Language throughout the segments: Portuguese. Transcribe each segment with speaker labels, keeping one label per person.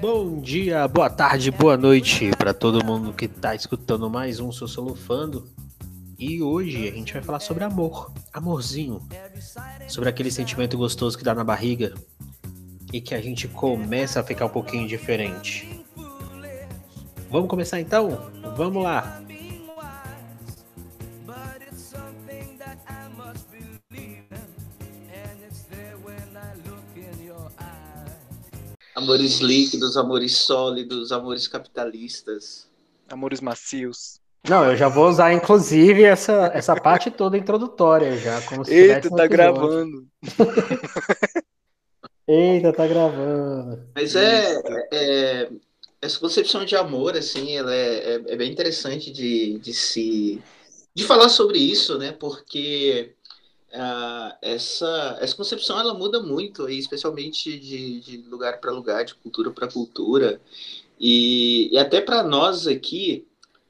Speaker 1: Bom dia, boa tarde, boa noite para todo mundo que está escutando mais um Sociolofando. E hoje a gente vai falar sobre amor, amorzinho, sobre aquele sentimento gostoso que dá na barriga e que a gente começa a ficar um pouquinho diferente. Vamos começar então? Vamos lá!
Speaker 2: Amores líquidos, amores sólidos, amores capitalistas.
Speaker 3: Amores macios.
Speaker 1: Não, eu já vou usar, inclusive, essa, essa parte toda introdutória já. Como se
Speaker 3: Eita, tá gravando.
Speaker 1: Eita, tá gravando.
Speaker 2: Mas é, é, Essa concepção de amor, assim, ela é, é, é bem interessante de, de se. de falar sobre isso, né? Porque Uh, essa, essa concepção ela muda muito, especialmente de, de lugar para lugar, de cultura para cultura. E, e até para nós aqui,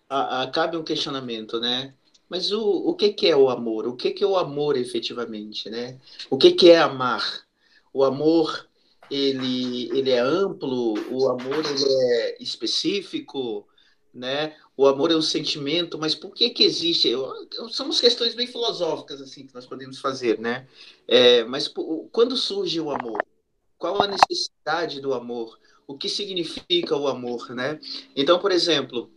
Speaker 2: a, a, cabe um questionamento, né? Mas o, o que, que é o amor? O que, que é o amor efetivamente, né? O que, que é amar? O amor, ele, ele é amplo? O amor, ele é específico? Né? O amor é um sentimento, mas por que que existe? Eu, eu, são questões bem filosóficas assim que nós podemos fazer, né? É, mas quando surge o amor? Qual a necessidade do amor? O que significa o amor, né? Então, por exemplo,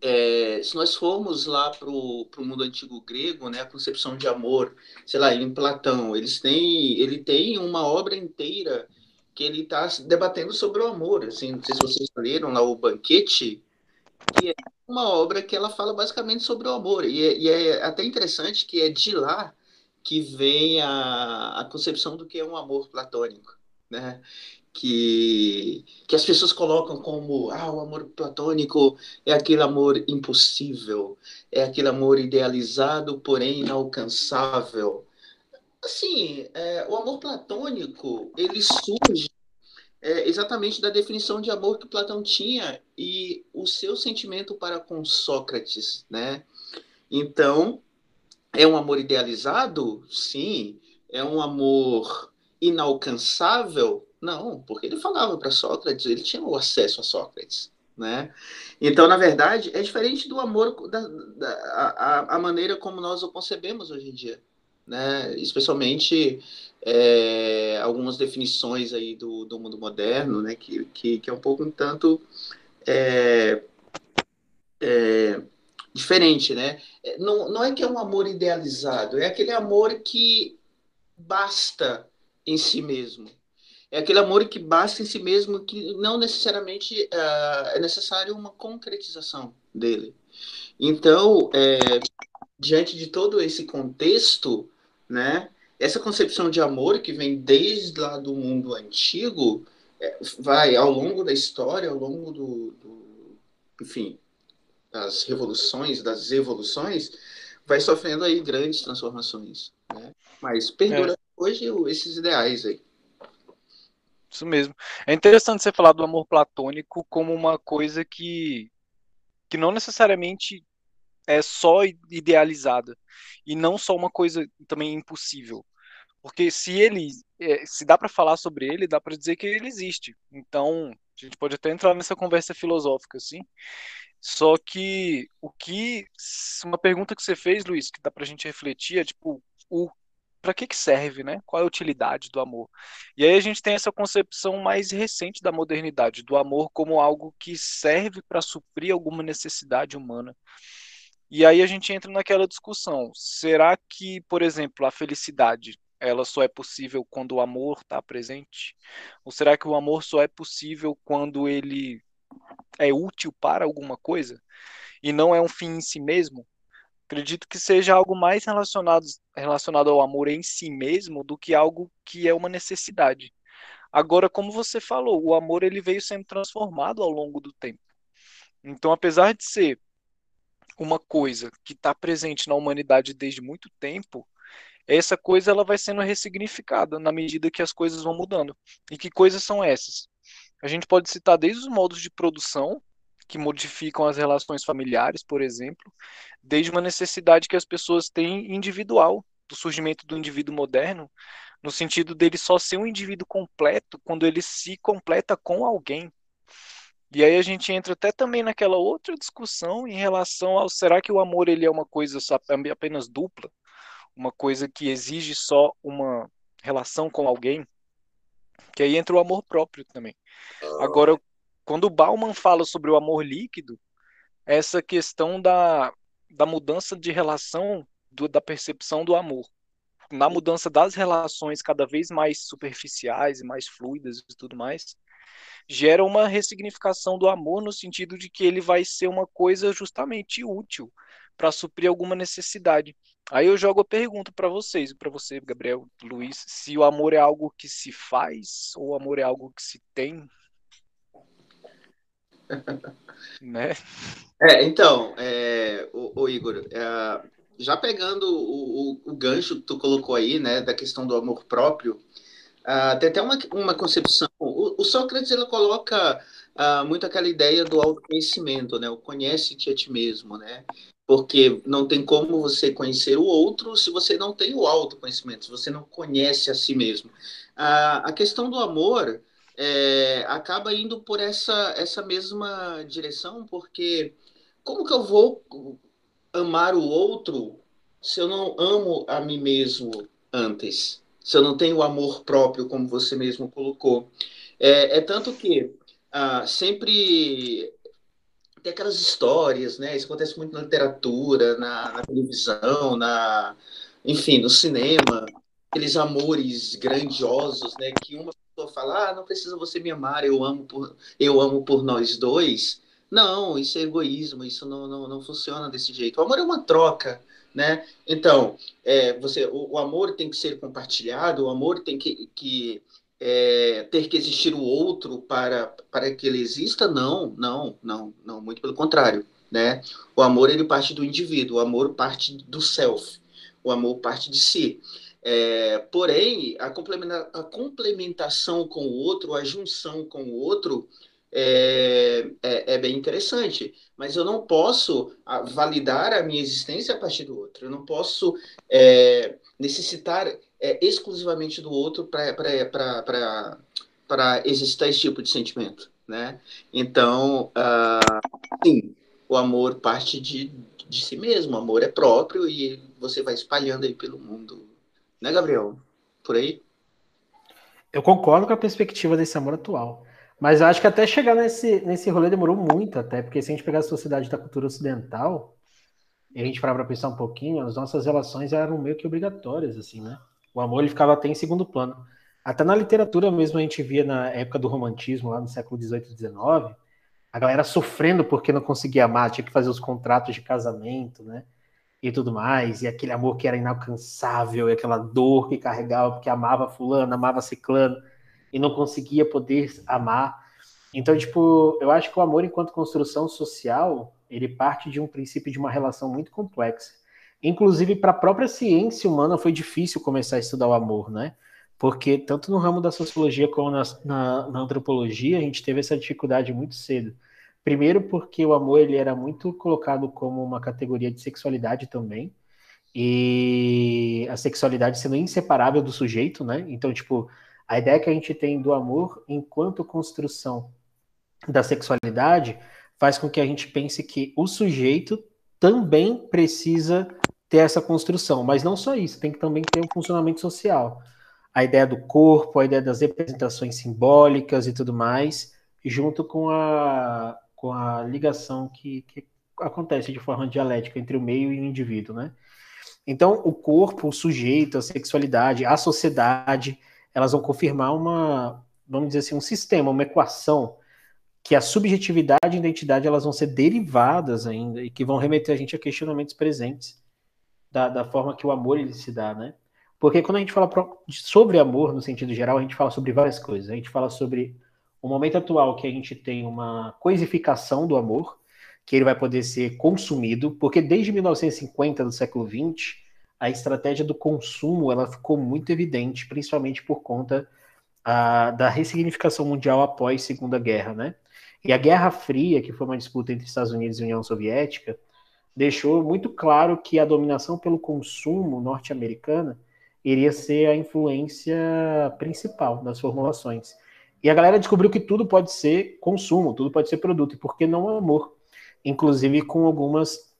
Speaker 2: é, se nós formos lá para o mundo antigo grego, né, a concepção de amor, sei lá, em Platão, eles têm, ele tem uma obra inteira que ele está debatendo sobre o amor. Assim, não sei se vocês leram lá o Banquete, que é uma obra que ela fala basicamente sobre o amor. E é, e é até interessante que é de lá que vem a, a concepção do que é um amor platônico, né? Que, que as pessoas colocam como ah, o amor platônico é aquele amor impossível, é aquele amor idealizado, porém inalcançável. Assim, é, o amor platônico, ele surge é, exatamente da definição de amor que Platão tinha e o seu sentimento para com Sócrates, né? Então, é um amor idealizado? Sim. É um amor inalcançável? Não, porque ele falava para Sócrates, ele tinha o acesso a Sócrates, né? Então, na verdade, é diferente do amor, da, da a, a maneira como nós o concebemos hoje em dia né? especialmente é, algumas definições aí do, do mundo moderno, né? que, que, que é um pouco um tanto é, é, diferente. Né? Não, não é que é um amor idealizado, é aquele amor que basta em si mesmo. É aquele amor que basta em si mesmo, que não necessariamente uh, é necessário uma concretização dele. Então, é, diante de todo esse contexto, né? Essa concepção de amor que vem desde lá do mundo antigo, é, vai ao longo da história, ao longo do, do, enfim, das revoluções, das evoluções, vai sofrendo aí grandes transformações, né? Mas perdura é. hoje esses ideais aí.
Speaker 3: Isso mesmo. É interessante você falar do amor platônico como uma coisa que, que não necessariamente é só idealizada e não só uma coisa também impossível. Porque se ele, é, se dá para falar sobre ele, dá para dizer que ele existe. Então, a gente pode até entrar nessa conversa filosófica, assim. Só que o que uma pergunta que você fez, Luiz, que dá para a gente refletir é tipo o para que que serve, né? Qual é a utilidade do amor? E aí a gente tem essa concepção mais recente da modernidade, do amor como algo que serve para suprir alguma necessidade humana. E aí a gente entra naquela discussão. Será que, por exemplo, a felicidade ela só é possível quando o amor está presente? Ou será que o amor só é possível quando ele é útil para alguma coisa e não é um fim em si mesmo? Acredito que seja algo mais relacionado, relacionado ao amor em si mesmo do que algo que é uma necessidade. Agora, como você falou, o amor ele veio sendo transformado ao longo do tempo. Então, apesar de ser uma coisa que está presente na humanidade desde muito tempo, essa coisa ela vai sendo ressignificada na medida que as coisas vão mudando. E que coisas são essas? A gente pode citar desde os modos de produção, que modificam as relações familiares, por exemplo, desde uma necessidade que as pessoas têm individual, do surgimento do indivíduo moderno, no sentido dele só ser um indivíduo completo quando ele se completa com alguém. E aí a gente entra até também naquela outra discussão em relação ao será que o amor ele é uma coisa apenas dupla, uma coisa que exige só uma relação com alguém, que aí entra o amor próprio também. Agora, quando o Bauman fala sobre o amor líquido, essa questão da, da mudança de relação, do, da percepção do amor na mudança das relações cada vez mais superficiais e mais fluidas e tudo mais, gera uma ressignificação do amor no sentido de que ele vai ser uma coisa justamente útil para suprir alguma necessidade. Aí eu jogo a pergunta para vocês, para você, Gabriel, Luiz, se o amor é algo que se faz ou o amor é algo que se tem?
Speaker 2: né? É, então, é, o, o Igor, é, já pegando o, o, o, gancho que tu colocou aí, né, da questão do amor próprio, uh, tem até uma, uma concepção. O, o Sócrates ele coloca uh, muito aquela ideia do autoconhecimento, né? O conhece-te a ti mesmo, né? Porque não tem como você conhecer o outro se você não tem o autoconhecimento, se você não conhece a si mesmo. Uh, a questão do amor é, acaba indo por essa, essa mesma direção, porque como que eu vou amar o outro se eu não amo a mim mesmo antes? Se eu não tenho amor próprio, como você mesmo colocou. É, é tanto que ah, sempre tem aquelas histórias, né? Isso acontece muito na literatura, na, na televisão, na, enfim, no cinema, aqueles amores grandiosos, né? Que uma pessoa fala, ah, não precisa você me amar, eu amo por, eu amo por nós dois. Não, isso é egoísmo, isso não, não, não funciona desse jeito. O amor é uma troca, né? Então, é, você, o, o, amor tem que ser compartilhado, o amor tem que, que é, ter que existir o outro para, para que ele exista? Não, não, não, não, muito pelo contrário, né? O amor, ele parte do indivíduo, o amor parte do self, o amor parte de si. É, porém, a, complementa, a complementação com o outro, a junção com o outro, é, é, é, bem interessante, mas eu não posso validar a minha existência a partir do outro. Eu não posso é, necessitar é, exclusivamente do outro para existir esse tipo de sentimento, né? Então, uh, sim, o amor parte de, de si mesmo, o amor é próprio e você vai espalhando aí pelo mundo, né, Gabriel? Por aí?
Speaker 1: Eu concordo com a perspectiva desse amor atual. Mas eu acho que até chegar nesse, nesse rolê demorou muito, até, porque se a gente pegar a sociedade da cultura ocidental, e a gente parar para pensar um pouquinho, as nossas relações eram meio que obrigatórias, assim, né? O amor ele ficava até em segundo plano. Até na literatura mesmo a gente via na época do romantismo, lá no século XVIII e XIX, a galera sofrendo porque não conseguia amar, tinha que fazer os contratos de casamento, né? E tudo mais, e aquele amor que era inalcançável, e aquela dor que carregava porque amava fulano, amava ciclano e não conseguia poder amar. Então, tipo, eu acho que o amor enquanto construção social, ele parte de um princípio de uma relação muito complexa. Inclusive, para a própria ciência humana foi difícil começar a estudar o amor, né? Porque tanto no ramo da sociologia como na, na, na antropologia, a gente teve essa dificuldade muito cedo. Primeiro porque o amor ele era muito colocado como uma categoria de sexualidade também, e a sexualidade sendo inseparável do sujeito, né? Então, tipo, a ideia que a gente tem do amor enquanto construção da sexualidade faz com que a gente pense que o sujeito também precisa ter essa construção, mas não só isso, tem que também ter um funcionamento social. A ideia do corpo, a ideia das representações simbólicas e tudo mais, junto com a, com a ligação que, que acontece de forma dialética entre o meio e o indivíduo, né? Então, o corpo, o sujeito, a sexualidade, a sociedade, elas vão confirmar uma, vamos dizer assim, um sistema, uma equação que a subjetividade e a identidade elas vão ser derivadas ainda e que vão remeter a gente a questionamentos presentes da, da forma que o amor ele se dá, né? Porque quando a gente fala sobre amor no sentido geral, a gente fala sobre várias coisas. A gente fala sobre o momento atual que a gente tem uma coisificação do amor, que ele vai poder ser consumido, porque desde 1950 do século 20 a estratégia do consumo ela ficou muito evidente, principalmente por conta a, da ressignificação mundial após Segunda Guerra, né? E a Guerra Fria, que foi uma disputa entre Estados Unidos e União Soviética, deixou muito claro que a dominação pelo consumo norte-americana iria ser a influência principal das formulações. E a galera descobriu que tudo pode ser consumo, tudo pode ser produto, e por que não amor? Inclusive com algumas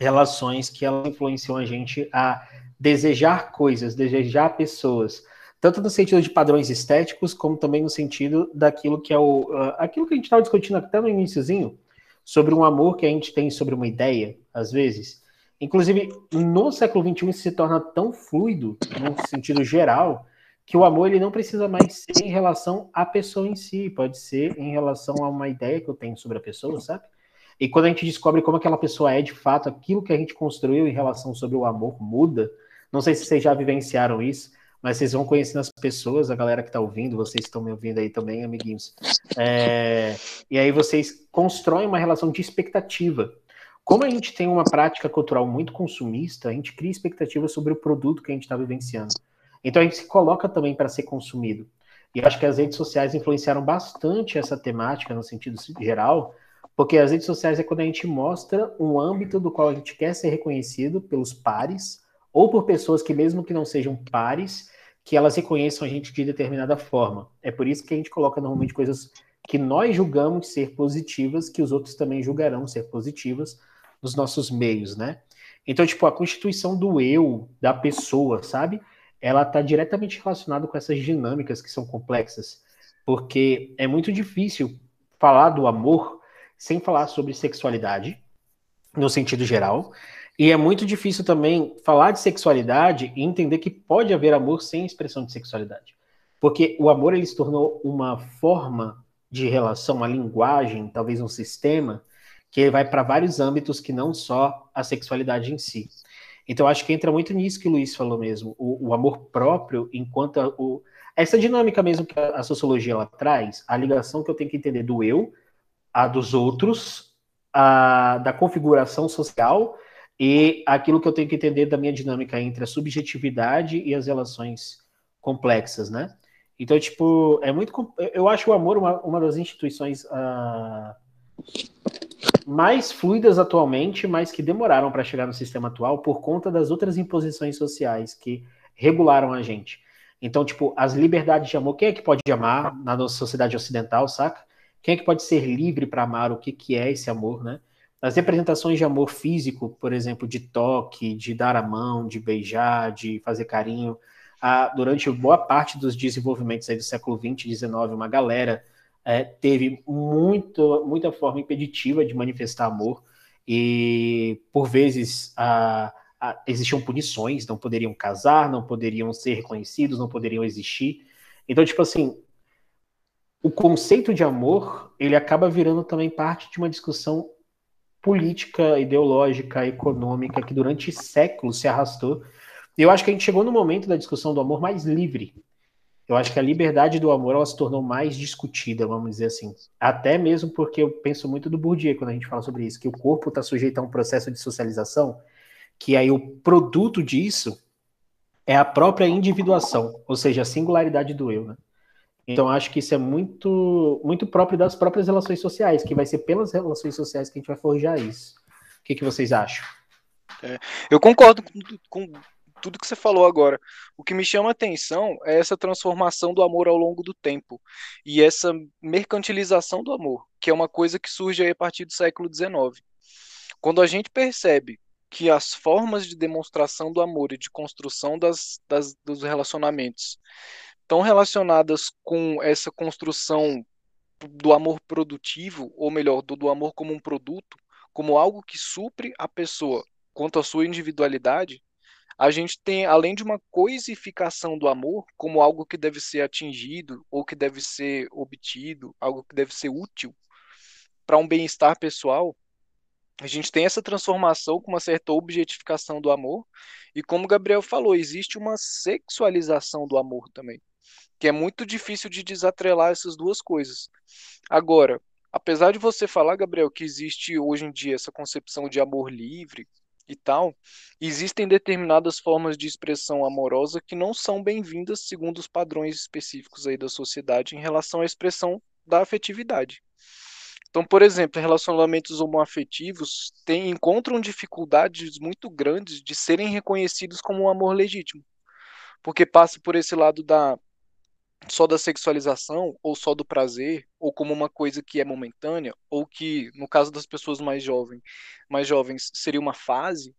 Speaker 1: relações que elas influenciam a gente a desejar coisas, desejar pessoas, tanto no sentido de padrões estéticos, como também no sentido daquilo que é o uh, aquilo que a gente estava discutindo até no iníciozinho, sobre um amor que a gente tem sobre uma ideia, às vezes. Inclusive, no século XXI isso se torna tão fluido, no sentido geral, que o amor ele não precisa mais ser em relação à pessoa em si, pode ser em relação a uma ideia que eu tenho sobre a pessoa, sabe? E quando a gente descobre como aquela pessoa é de fato, aquilo que a gente construiu em relação sobre o amor muda. Não sei se vocês já vivenciaram isso, mas vocês vão conhecendo as pessoas, a galera que está ouvindo, vocês estão me ouvindo aí também, amiguinhos. É, e aí vocês constroem uma relação de expectativa. Como a gente tem uma prática cultural muito consumista, a gente cria expectativa sobre o produto que a gente está vivenciando. Então a gente se coloca também para ser consumido. E acho que as redes sociais influenciaram bastante essa temática no sentido geral, porque as redes sociais é quando a gente mostra um âmbito do qual a gente quer ser reconhecido pelos pares, ou por pessoas que, mesmo que não sejam pares, que elas reconheçam a gente de determinada forma. É por isso que a gente coloca normalmente coisas que nós julgamos ser positivas, que os outros também julgarão ser positivas nos nossos meios, né? Então, tipo, a constituição do eu, da pessoa, sabe? Ela está diretamente relacionada com essas dinâmicas que são complexas, porque é muito difícil falar do amor sem falar sobre sexualidade, no sentido geral, e é muito difícil também falar de sexualidade e entender que pode haver amor sem expressão de sexualidade. Porque o amor ele se tornou uma forma de relação, uma linguagem, talvez um sistema, que vai para vários âmbitos que não só a sexualidade em si. Então, acho que entra muito nisso que o Luiz falou mesmo, o, o amor próprio, enquanto a, o, essa dinâmica mesmo que a, a sociologia ela traz, a ligação que eu tenho que entender do eu, a dos outros, a da configuração social e aquilo que eu tenho que entender da minha dinâmica entre a subjetividade e as relações complexas, né? Então, tipo, é muito. Eu acho o amor uma, uma das instituições uh, mais fluidas atualmente, mas que demoraram para chegar no sistema atual por conta das outras imposições sociais que regularam a gente. Então, tipo, as liberdades de amor, quem é que pode amar na nossa sociedade ocidental, saca? Quem é que pode ser livre para amar? O que, que é esse amor, né? As representações de amor físico, por exemplo, de toque, de dar a mão, de beijar, de fazer carinho, a, durante boa parte dos desenvolvimentos do século XX e XIX, uma galera é, teve muito, muita forma impeditiva de manifestar amor e, por vezes, a, a, existiam punições, não poderiam casar, não poderiam ser reconhecidos, não poderiam existir. Então, tipo assim, o conceito de amor, ele acaba virando também parte de uma discussão política, ideológica, econômica que durante séculos se arrastou. E eu acho que a gente chegou no momento da discussão do amor mais livre. Eu acho que a liberdade do amor ela se tornou mais discutida, vamos dizer assim. Até mesmo porque eu penso muito do Bourdieu quando a gente fala sobre isso, que o corpo está sujeito a um processo de socialização, que aí o produto disso é a própria individuação, ou seja, a singularidade do eu, né? Então, acho que isso é muito, muito próprio das próprias relações sociais, que vai ser pelas relações sociais que a gente vai forjar isso. O que, que vocês acham?
Speaker 3: É, eu concordo com, com, tudo que você falou agora. O que me chama atenção é essa transformação do amor ao longo do tempo e essa mercantilização do amor, que é uma coisa que surge a partir do século XIX. Quando a gente percebe que as formas de demonstração do amor e de construção das, das dos relacionamentos tão relacionadas com essa construção do amor produtivo, ou melhor, do, do amor como um produto, como algo que supre a pessoa quanto à sua individualidade, a gente tem, além de uma coisificação do amor, como algo que deve ser atingido ou que deve ser obtido, algo que deve ser útil para um bem-estar pessoal, a gente tem essa transformação com uma certa objetificação do amor, e como o Gabriel falou, existe uma sexualização do amor também que é muito difícil de desatrelar essas duas coisas. Agora, apesar de você falar, Gabriel, que existe hoje em dia essa concepção de amor livre e tal, existem determinadas formas de expressão amorosa que não são bem-vindas segundo os padrões específicos aí da sociedade em relação à expressão da afetividade. Então, por exemplo, relacionamentos homoafetivos têm, encontram dificuldades muito grandes de serem reconhecidos como um amor legítimo porque passa por esse lado da só da sexualização ou só do prazer ou como uma coisa que é momentânea ou que no caso das pessoas mais jovens mais jovens seria uma fase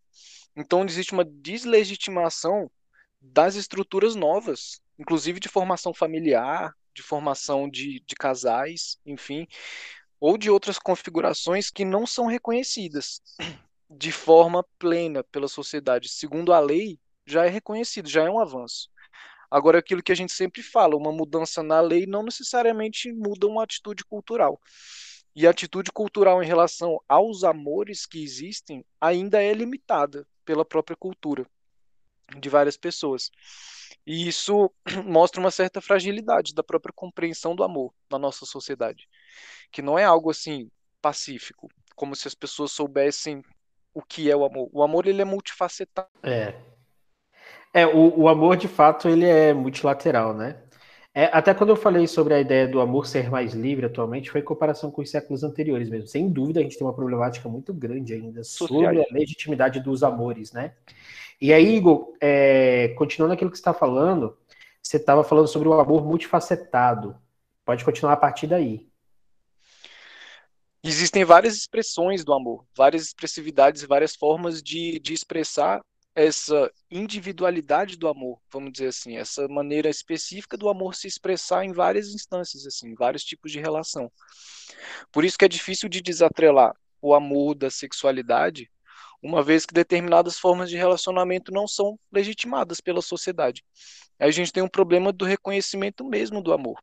Speaker 3: então existe uma deslegitimação das estruturas novas inclusive de formação familiar de formação de, de casais enfim ou de outras configurações que não são reconhecidas de forma plena pela sociedade. Segundo a lei já é reconhecido já é um avanço Agora, aquilo que a gente sempre fala, uma mudança na lei não necessariamente muda uma atitude cultural. E a atitude cultural em relação aos amores que existem ainda é limitada pela própria cultura de várias pessoas. E isso mostra uma certa fragilidade da própria compreensão do amor na nossa sociedade, que não é algo assim pacífico, como se as pessoas soubessem o que é o amor. O amor ele é multifacetado.
Speaker 1: É, é, o, o amor, de fato, ele é multilateral, né? É, até quando eu falei sobre a ideia do amor ser mais livre atualmente, foi em comparação com os séculos anteriores mesmo. Sem dúvida, a gente tem uma problemática muito grande ainda sobre a legitimidade dos amores, né? E aí, Igor, é, continuando aquilo que você está falando, você estava falando sobre o amor multifacetado. Pode continuar a partir daí.
Speaker 3: Existem várias expressões do amor, várias expressividades, várias formas de, de expressar essa individualidade do amor, vamos dizer assim, essa maneira específica do amor se expressar em várias instâncias, assim, vários tipos de relação. Por isso que é difícil de desatrelar o amor da sexualidade, uma vez que determinadas formas de relacionamento não são legitimadas pela sociedade. A gente tem um problema do reconhecimento mesmo do amor,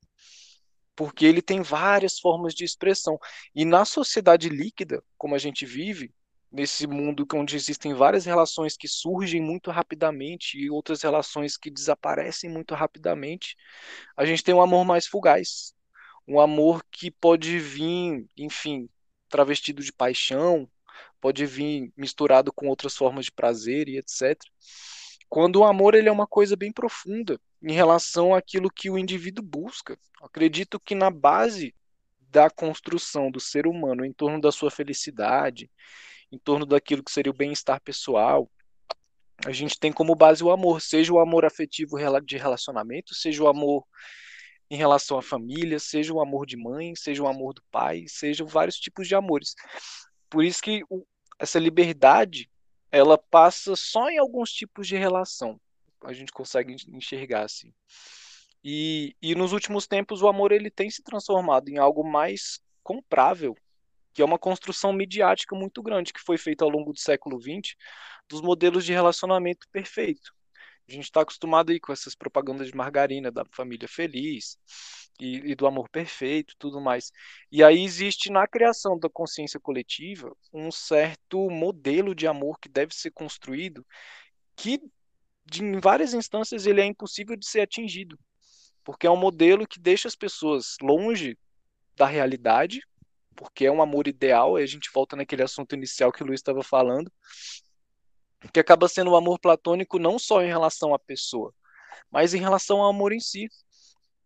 Speaker 3: porque ele tem várias formas de expressão. E na sociedade líquida, como a gente vive, nesse mundo onde existem várias relações que surgem muito rapidamente e outras relações que desaparecem muito rapidamente, a gente tem um amor mais fugaz, um amor que pode vir, enfim, travestido de paixão, pode vir misturado com outras formas de prazer e etc. Quando o amor ele é uma coisa bem profunda em relação àquilo que o indivíduo busca. Acredito que na base da construção do ser humano em torno da sua felicidade, em torno daquilo que seria o bem-estar pessoal. A gente tem como base o amor, seja o amor afetivo de relacionamento, seja o amor em relação à família, seja o amor de mãe, seja o amor do pai, sejam vários tipos de amores. Por isso que o, essa liberdade ela passa só em alguns tipos de relação. A gente consegue enxergar assim. E, e nos últimos tempos o amor ele tem se transformado em algo mais comprável que é uma construção midiática muito grande que foi feita ao longo do século XX dos modelos de relacionamento perfeito. A gente está acostumado aí com essas propagandas de margarina da família feliz e, e, do amor perfeito, tudo mais. E aí existe na criação da consciência coletiva um certo modelo de amor que deve ser construído, que de, em várias instâncias ele é impossível de ser atingido, porque é um modelo que deixa as pessoas longe da realidade, porque é um amor ideal, e a gente volta naquele assunto inicial que o Luiz estava falando, que acaba sendo um amor platônico não só em relação à pessoa, mas em relação ao amor em si,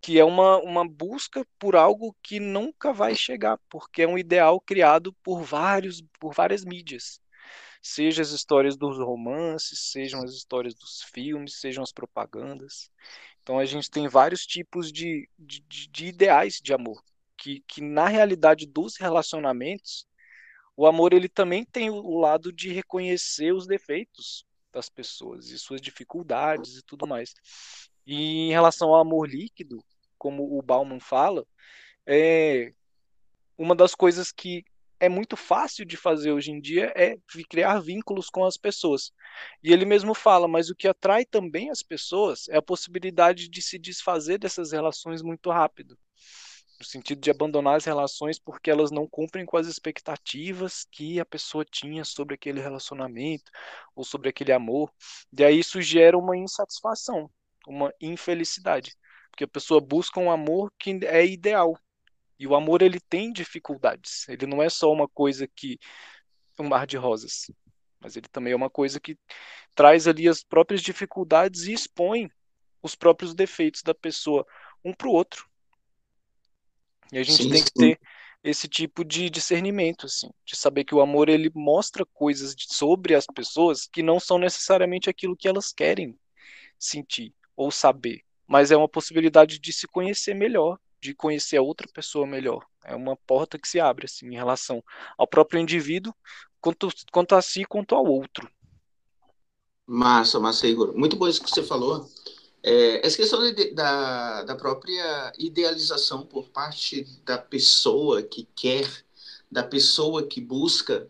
Speaker 3: que é uma, uma busca por algo que nunca vai chegar, porque é um ideal criado por vários por várias mídias. Seja as histórias dos romances, sejam as histórias dos filmes, sejam as propagandas. Então a gente tem vários tipos de, de, de ideais de amor que, que na realidade dos relacionamentos, o amor ele também tem o lado de reconhecer os defeitos das pessoas e suas dificuldades e tudo mais. E em relação ao amor líquido, como o Bauman fala, é uma das coisas que é muito fácil de fazer hoje em dia é criar vínculos com as pessoas. E ele mesmo fala, mas o que atrai também as pessoas é a possibilidade de se desfazer dessas relações muito rápido no sentido de abandonar as relações porque elas não cumprem com as expectativas que a pessoa tinha sobre aquele relacionamento ou sobre aquele amor. E aí isso gera uma insatisfação, uma infelicidade, porque a pessoa busca um amor que é ideal. E o amor ele tem dificuldades. Ele não é só uma coisa que um mar de rosas, mas ele também é uma coisa que traz ali as próprias dificuldades e expõe os próprios defeitos da pessoa um para o outro. E a gente sim, tem que ter esse tipo de discernimento, assim, de saber que o amor ele mostra coisas de, sobre as pessoas que não são necessariamente aquilo que elas querem sentir ou saber, mas é uma possibilidade de se conhecer melhor, de conhecer a outra pessoa melhor. É uma porta que se abre assim em relação ao próprio indivíduo, quanto, quanto a si, quanto ao outro.
Speaker 2: Massa, massa, Igor. Muito bom isso que você falou. É, essa questão da, da própria idealização por parte da pessoa que quer, da pessoa que busca,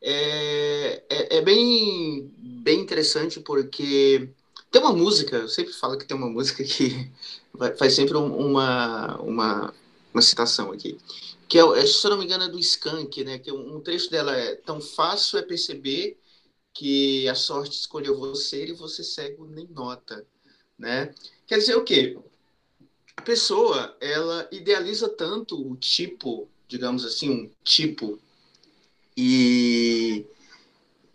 Speaker 2: é, é, é, bem, bem interessante porque tem uma música, eu sempre falo que tem uma música que faz sempre uma, uma, uma citação aqui, que é, é, se eu não me engano, é do Skank, né? Que um trecho dela é tão fácil é perceber que a sorte escolheu você e você cego nem nota, né? Quer dizer o quê? A pessoa, ela idealiza tanto o tipo, digamos assim, um tipo, e,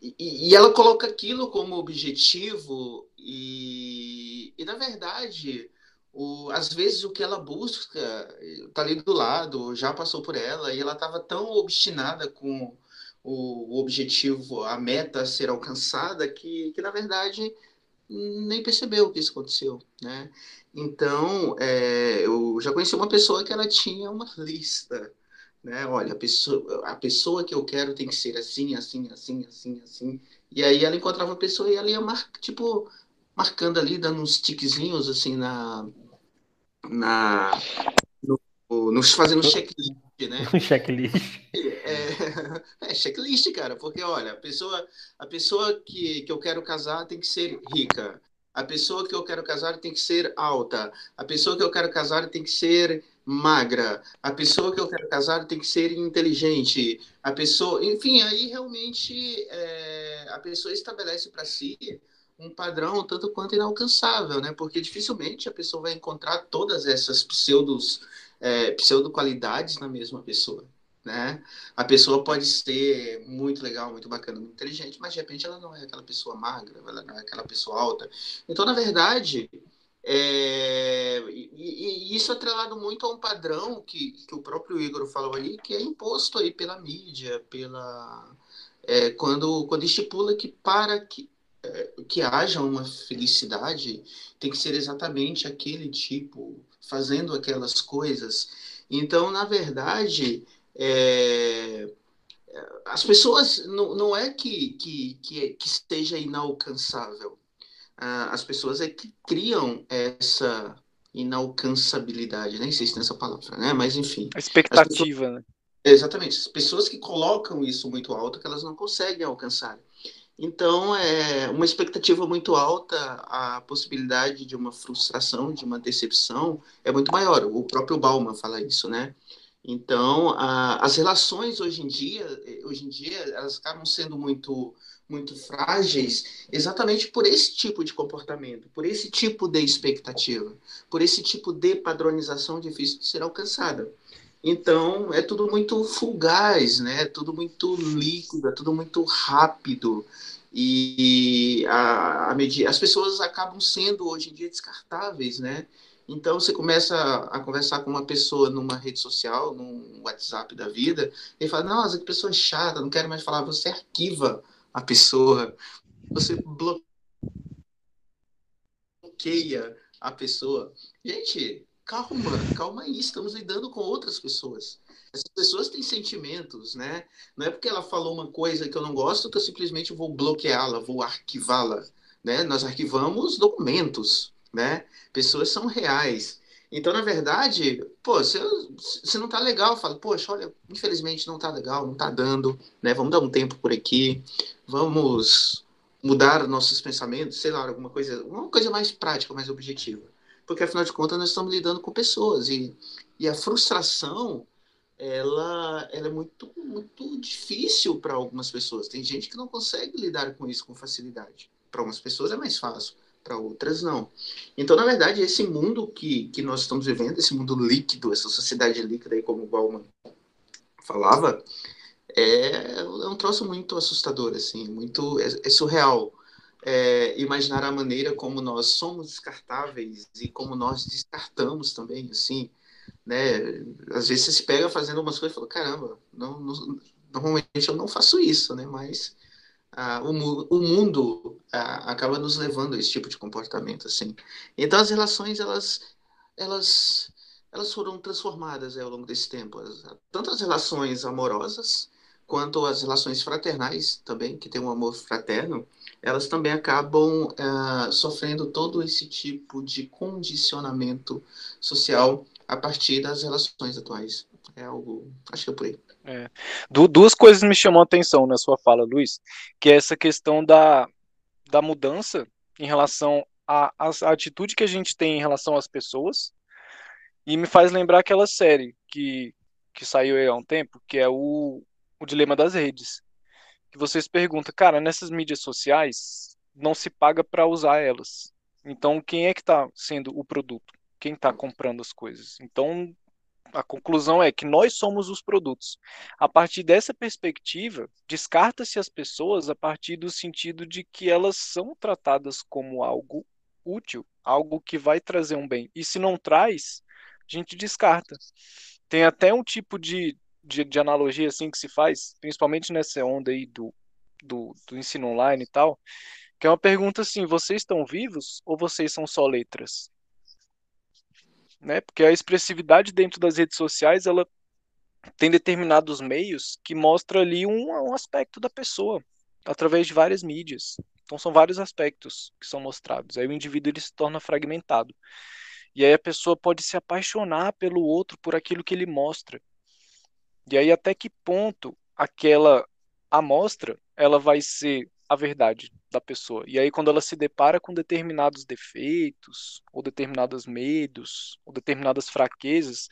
Speaker 2: e, e ela coloca aquilo como objetivo e, e na verdade, o, às vezes o que ela busca está ali do lado, já passou por ela, e ela estava tão obstinada com o, objetivo, a meta a ser alcançada, que, que na verdade nem percebeu que isso aconteceu, né? Então, é, eu já conheci uma pessoa que ela tinha uma lista, né? Olha, a pessoa, a pessoa que eu quero tem que ser assim, assim, assim, assim, assim. E aí ela encontrava a pessoa e ela ia mar, tipo marcando ali, dando uns tiquezinhos assim na na no, nos fazendo checklist né?
Speaker 1: Um checklist.
Speaker 2: É, é, checklist, cara, porque olha, a pessoa, a pessoa que, que eu quero casar tem que ser rica. A pessoa que eu quero casar tem que ser alta. A pessoa que eu quero casar tem que ser magra. A pessoa que eu quero casar tem que ser inteligente. A pessoa, enfim, aí realmente é, a pessoa estabelece para si um padrão tanto quanto inalcançável, né? Porque dificilmente a pessoa vai encontrar todas essas pseudos é, pseudo-qualidades na mesma pessoa. Né? A pessoa pode ser muito legal, muito bacana, muito inteligente, mas de repente ela não é aquela pessoa magra, ela não é aquela pessoa alta. Então, na verdade, é, e, e, isso é atrelado muito a um padrão que, que o próprio Igor falou aí, que é imposto aí pela mídia, pela é, quando, quando estipula que para que, é, que haja uma felicidade tem que ser exatamente aquele tipo fazendo aquelas coisas. Então, na verdade, é, as pessoas não, não é que, que, que, que esteja inalcançável. Ah, as pessoas é que criam essa inalcançabilidade, nem sei se tem essa palavra, né? Mas enfim.
Speaker 3: A expectativa, pessoas, né?
Speaker 2: Exatamente. As pessoas que colocam isso muito alto, que elas não conseguem alcançar. Então, é uma expectativa muito alta, a possibilidade de uma frustração, de uma decepção é muito maior. O próprio Bauman fala isso, né? Então, a, as relações hoje em dia, hoje em dia, elas acabam sendo muito muito frágeis exatamente por esse tipo de comportamento, por esse tipo de expectativa, por esse tipo de padronização difícil de ser alcançada. Então, é tudo muito fugaz, né? É tudo muito líquido, é tudo muito rápido. E a, a medir, as pessoas acabam sendo, hoje em dia, descartáveis, né? Então, você começa a conversar com uma pessoa numa rede social, num WhatsApp da vida, e fala, nossa, que pessoa chata, não quero mais falar. Você arquiva a pessoa, você bloqueia a pessoa. Gente, calma, calma aí, estamos lidando com outras pessoas. Essas pessoas têm sentimentos, né? Não é porque ela falou uma coisa que eu não gosto que eu simplesmente vou bloqueá-la, vou arquivá-la, né? Nós arquivamos documentos, né? Pessoas são reais. Então, na verdade, pô, se, se não tá legal, fala, poxa, olha, infelizmente não tá legal, não tá dando, né? Vamos dar um tempo por aqui, vamos mudar nossos pensamentos, sei lá, alguma coisa, uma coisa mais prática, mais objetiva porque afinal de contas nós estamos lidando com pessoas e, e a frustração ela, ela é muito, muito difícil para algumas pessoas. Tem gente que não consegue lidar com isso com facilidade. Para algumas pessoas é mais fácil, para outras não. Então, na verdade, esse mundo que, que nós estamos vivendo, esse mundo líquido, essa sociedade líquida, aí, como o Bauman falava, é, é um troço muito assustador, assim, muito é, é surreal é, imaginar a maneira como nós somos descartáveis e como nós descartamos também, assim, né? Às vezes você se pega fazendo umas coisas e fala, caramba, não, não, normalmente eu não faço isso, né? Mas ah, o, o, mundo ah, acaba nos levando a esse tipo de comportamento, assim. Então as relações, elas, elas, elas foram transformadas ao longo desse tempo. Tanto as relações amorosas, quanto as relações fraternais também, que tem um amor fraterno, elas também acabam ah, sofrendo todo esse tipo de condicionamento social a partir das relações atuais. É algo, acho que é por aí.
Speaker 3: É. Du duas coisas me chamam a atenção na sua fala, Luiz, que é essa questão da, da mudança em relação à atitude que a gente tem em relação às pessoas, e me faz lembrar aquela série que, que saiu há um tempo, que é o, o Dilema das Redes. Que vocês perguntam, cara, nessas mídias sociais não se paga para usar elas. Então, quem é que está sendo o produto? Quem está comprando as coisas? Então, a conclusão é que nós somos os produtos. A partir dessa perspectiva, descarta-se as pessoas a partir do sentido de que elas são tratadas como algo útil, algo que vai trazer um bem. E se não traz, a gente descarta. Tem até um tipo de, de, de analogia assim que se faz, principalmente nessa onda aí do, do, do ensino online e tal, que é uma pergunta assim: vocês estão vivos ou vocês são só letras? né? Porque a expressividade dentro das redes sociais, ela tem determinados meios que mostra ali um, um aspecto da pessoa através de várias mídias. Então são vários aspectos que são mostrados. Aí o indivíduo ele se torna fragmentado. E aí a pessoa pode se apaixonar pelo outro por aquilo que ele mostra. E aí até que ponto aquela amostra ela vai ser a verdade da pessoa. E aí, quando ela se depara com determinados defeitos, ou determinados medos, ou determinadas fraquezas,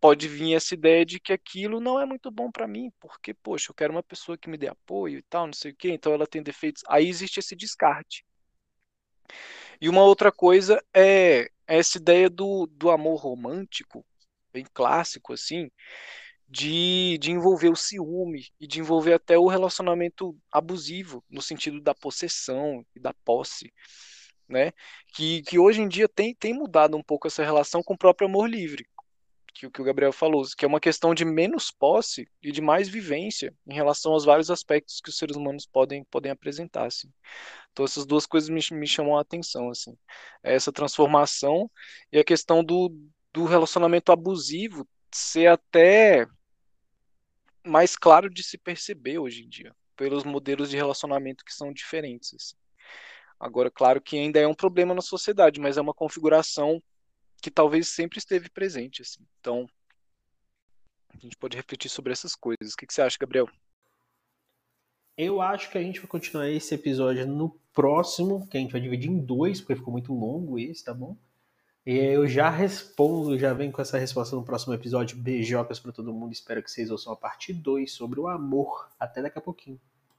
Speaker 3: pode vir essa ideia de que aquilo não é muito bom para mim, porque, poxa, eu quero uma pessoa que me dê apoio e tal, não sei o quê, então ela tem defeitos. Aí existe esse descarte. E uma outra coisa é essa ideia do, do amor romântico, bem clássico, assim, de, de envolver o ciúme e de envolver até o relacionamento abusivo, no sentido da possessão e da posse, né? Que, que hoje em dia tem, tem mudado um pouco essa relação com o próprio amor livre, que, que o Gabriel falou, que é uma questão de menos posse e de mais vivência em relação aos vários aspectos que os seres humanos podem, podem apresentar, assim. Então essas duas coisas me, me chamam a atenção, assim. Essa transformação e a questão do, do relacionamento abusivo ser até mais claro de se perceber hoje em dia, pelos modelos de relacionamento que são diferentes. Assim. Agora, claro que ainda é um problema na sociedade, mas é uma configuração que talvez sempre esteve presente. Assim. Então, a gente pode refletir sobre essas coisas. O que, que você acha, Gabriel?
Speaker 1: Eu acho que a gente vai continuar esse episódio no próximo, que a gente vai dividir em dois, porque ficou muito longo esse, tá bom? E eu já respondo, já venho com essa resposta no próximo episódio. Beijocas para todo mundo. Espero que vocês ouçam a parte 2 sobre o amor. Até daqui a pouquinho.